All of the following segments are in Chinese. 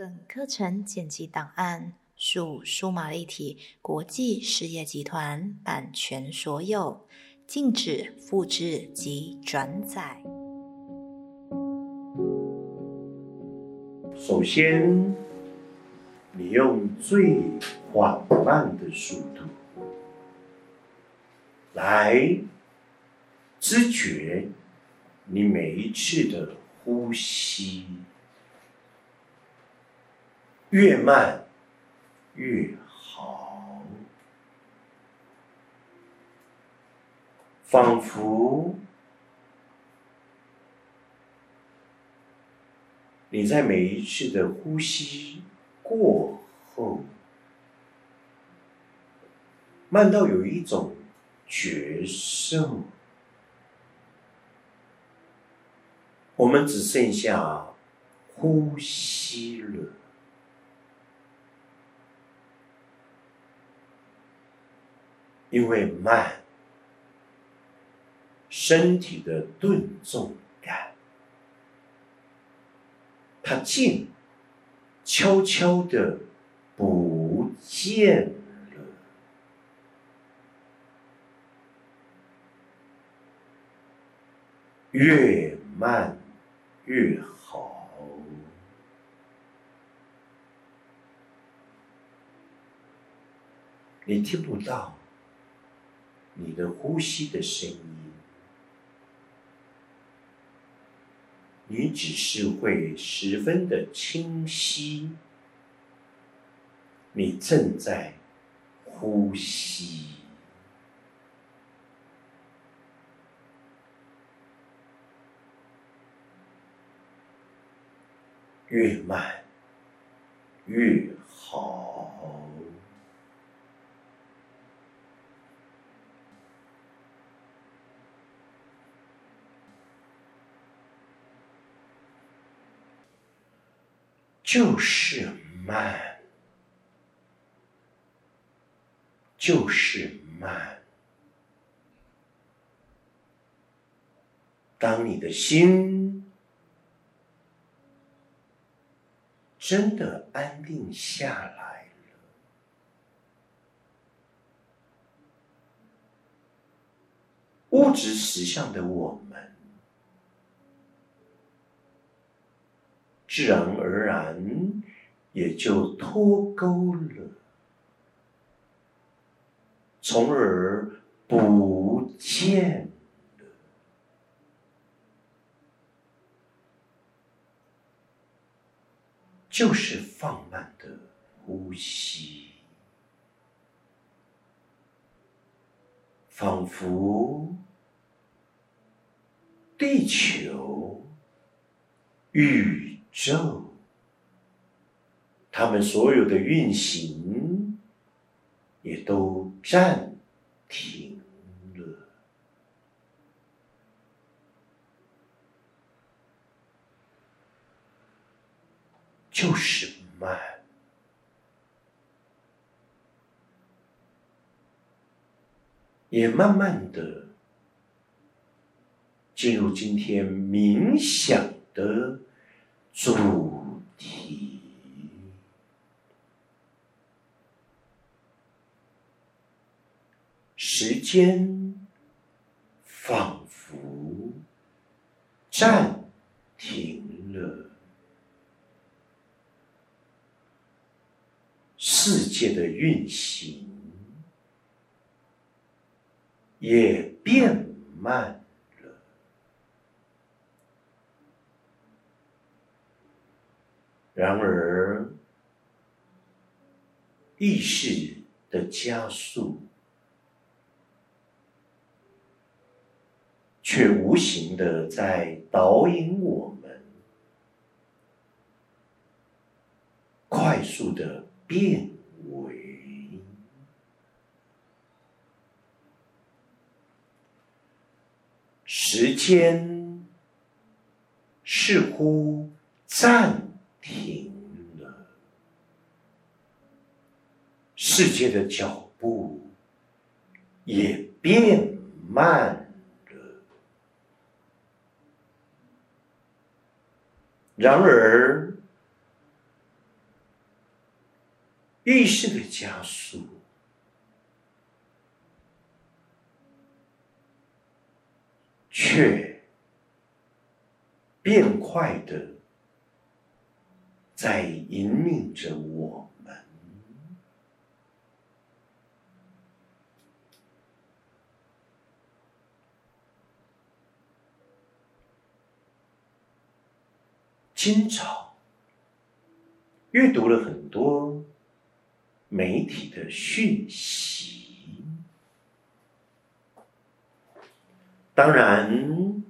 本课程剪辑档案属数码立体国际事业集团版权所有，禁止复制及转载。首先，你用最缓慢的速度来知觉你每一次的呼吸，越慢越好，仿佛。你在每一次的呼吸过后，慢到有一种绝胜，我们只剩下呼吸了，因为慢，身体的顿重感。它静，悄悄的不见了，越慢越好。你听不到你的呼吸的声音。你只是会十分的清晰，你正在呼吸，越慢越好。就是慢，就是慢。当你的心真的安定下来了，物质实相的我们。自然而然，也就脱钩了，从而不见了，就是放慢的呼吸，仿佛地球与。宙，他们所有的运行也都暂停了，就是慢，也慢慢的进入今天冥想的。主题，时间仿佛暂停了，世界的运行也变慢。然而，意识的加速，却无形的在导引我们快速的变为时间，似乎暂。停了，世界的脚步也变慢了。然而，意识的加速，却变快的在引领着我们。今早阅读了很多媒体的讯息，当然，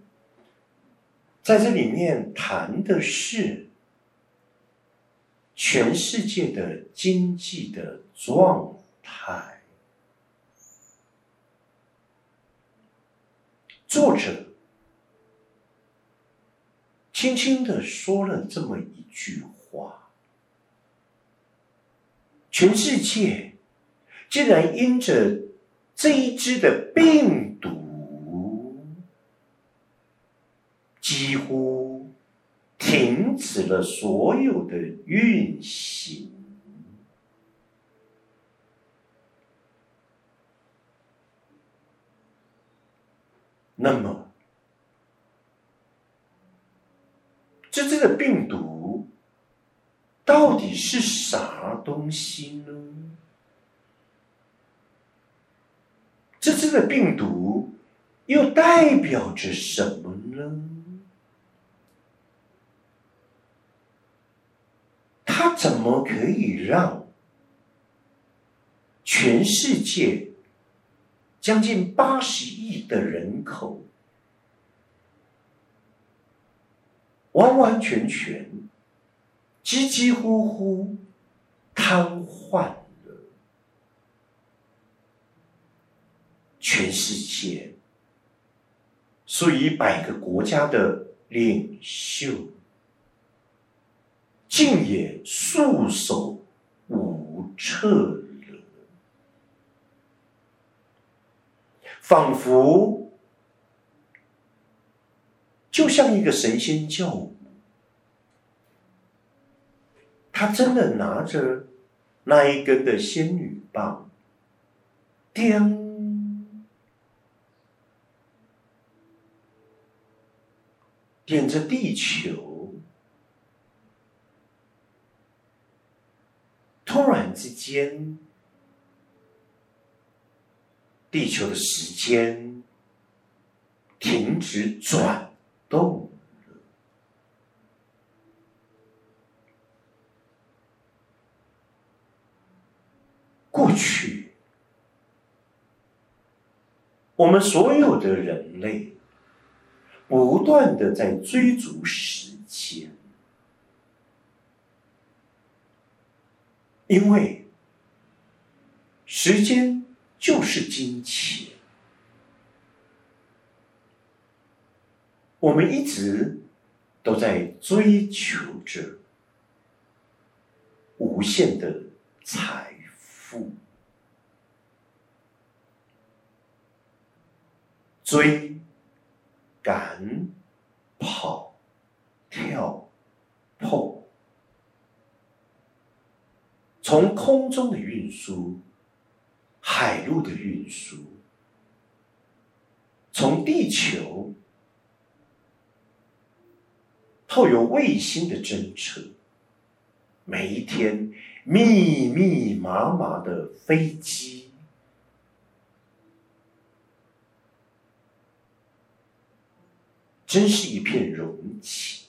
在这里面谈的是全世界的经济的状态，作者。轻轻的说了这么一句话：“全世界竟然因着这一支的病毒，几乎停止了所有的运行。那么。”这这个病毒到底是啥东西呢？这这个病毒又代表着什么呢？他怎么可以让全世界将近八十亿的人口？完完全全、几几乎乎瘫痪了全世界，数以百个国家的领袖，竟也束手无策了，仿佛。就像一个神仙教母，他真的拿着那一根的仙女棒，点点着地球，突然之间，地球的时间停止转。动了。过去，我们所有的人类不断的在追逐时间，因为时间就是金钱。我们一直都在追求着无限的财富，追、赶、跑、跳、碰，从空中的运输，海陆的运输，从地球。透有卫星的侦测，每一天密密麻麻的飞机，真是一片隆起。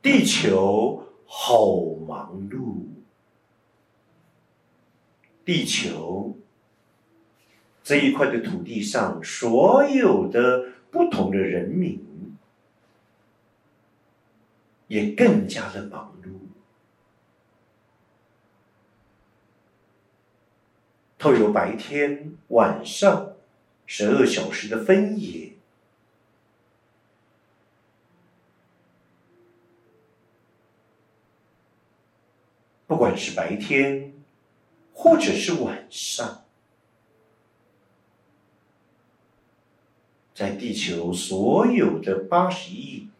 地球好忙碌，地球这一块的土地上所有的不同的人民。也更加的忙碌，透有白天、晚上十二小时的分野，不管是白天或者是晚上在地球所有的八十亿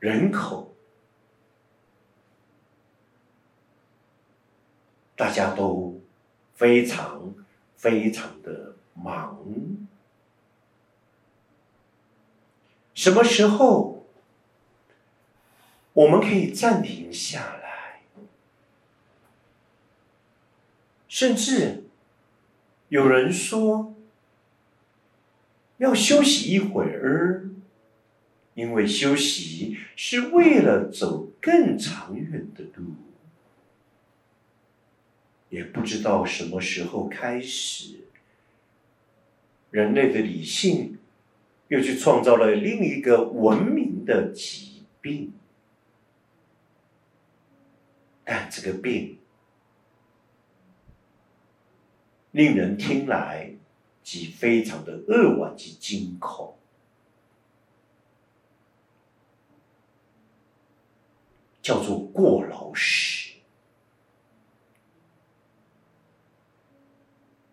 人口大家都非常非常的忙。什么时候我们可以暂停下来？甚至有人说要休息一会儿，因为休息是为了走更长远的路。也不知道什么时候开始，人类的理性又去创造了另一个文明的疾病，但这个病令人听来即非常的扼腕及惊恐，叫做过劳死。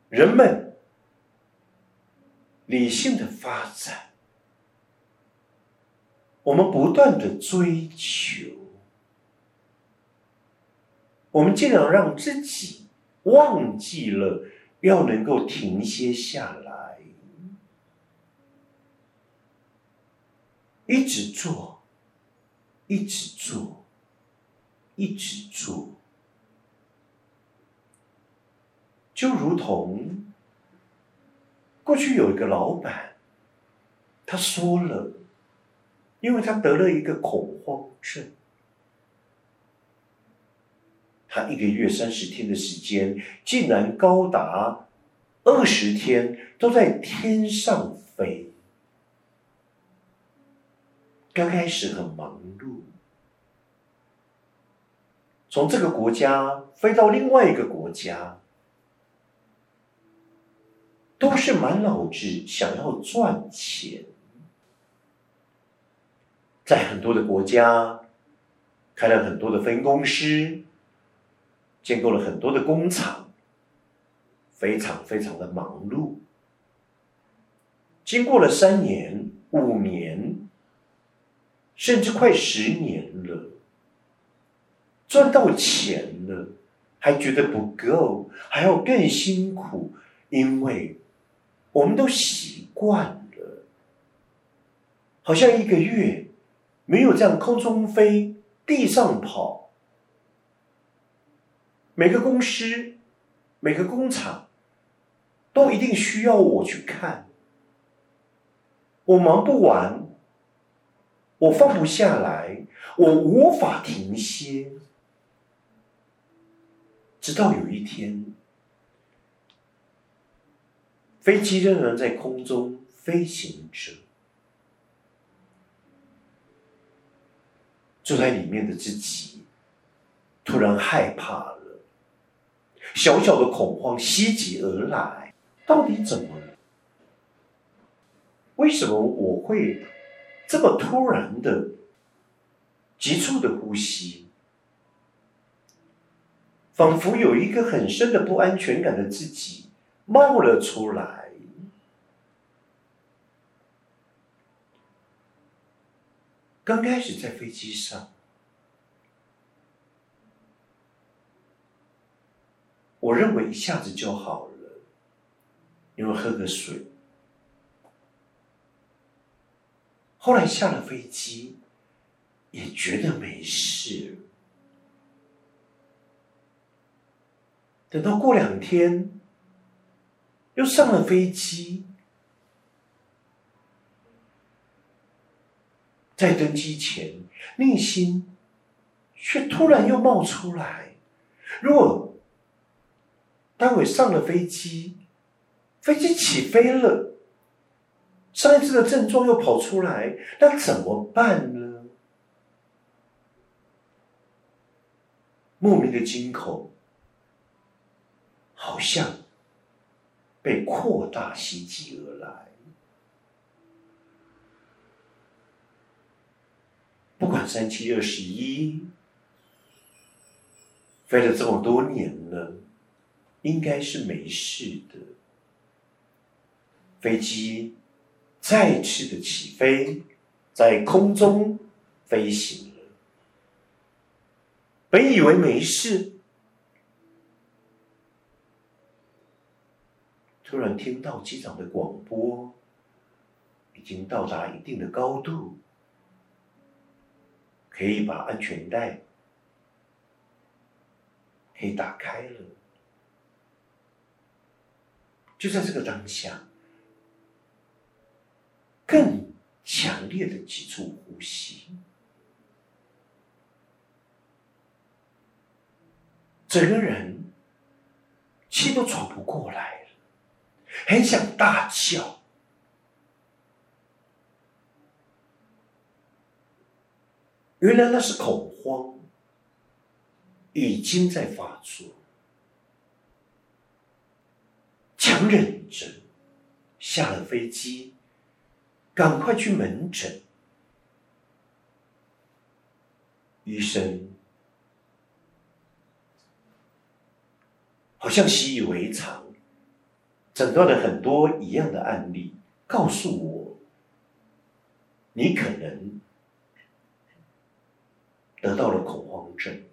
人们理性的发展，我们不断的追求，我们竟然让自己忘记了要能够停歇下来，一直做，一直做，一直做。就如同过去有一个老板，他说了，因为他得了一个恐慌症，他一个月三十天的时间，竟然高达二十天都在天上飞。刚开始很忙碌，从这个国家飞到另外一个国家。都是满脑子想要赚钱，在很多的国家开了很多的分公司，建构了很多的工厂，非常非常的忙碌。经过了三年、五年，甚至快十年了，赚到钱了，还觉得不够，还要更辛苦，因为。我们都习惯了，好像一个月没有这样空中飞、地上跑。每个公司、每个工厂都一定需要我去看，我忙不完，我放不下来，我无法停歇，直到有一天。飞机仍然在空中飞行着，坐在里面的自己突然害怕了，小小的恐慌袭击而来。到底怎么了？为什么我会这么突然的急促的呼吸？仿佛有一个很深的不安全感的自己。冒了出来。刚开始在飞机上，我认为一下子就好了，因为喝个水。后来下了飞机，也觉得没事。等到过两天。又上了飞机，在登机前，内心却突然又冒出来：如果待会上了飞机，飞机起飞了，上一次的症状又跑出来，那怎么办呢？莫名的惊恐，好像。被扩大袭击而来，不管三七二十一，飞了这么多年了，应该是没事的。飞机再次的起飞，在空中飞行，本以为没事，突然听到机长的广播，已经到达一定的高度，可以把安全带可以打开了。就在这个当下，更强烈的几处呼吸，整个人气都喘不过来了，很想大叫。原来那是恐慌，已经在发作。强忍着，下了飞机，赶快去门诊。医生好像习以为常，诊断了很多一样的案例，告诉我，你可能得到了恐慌症。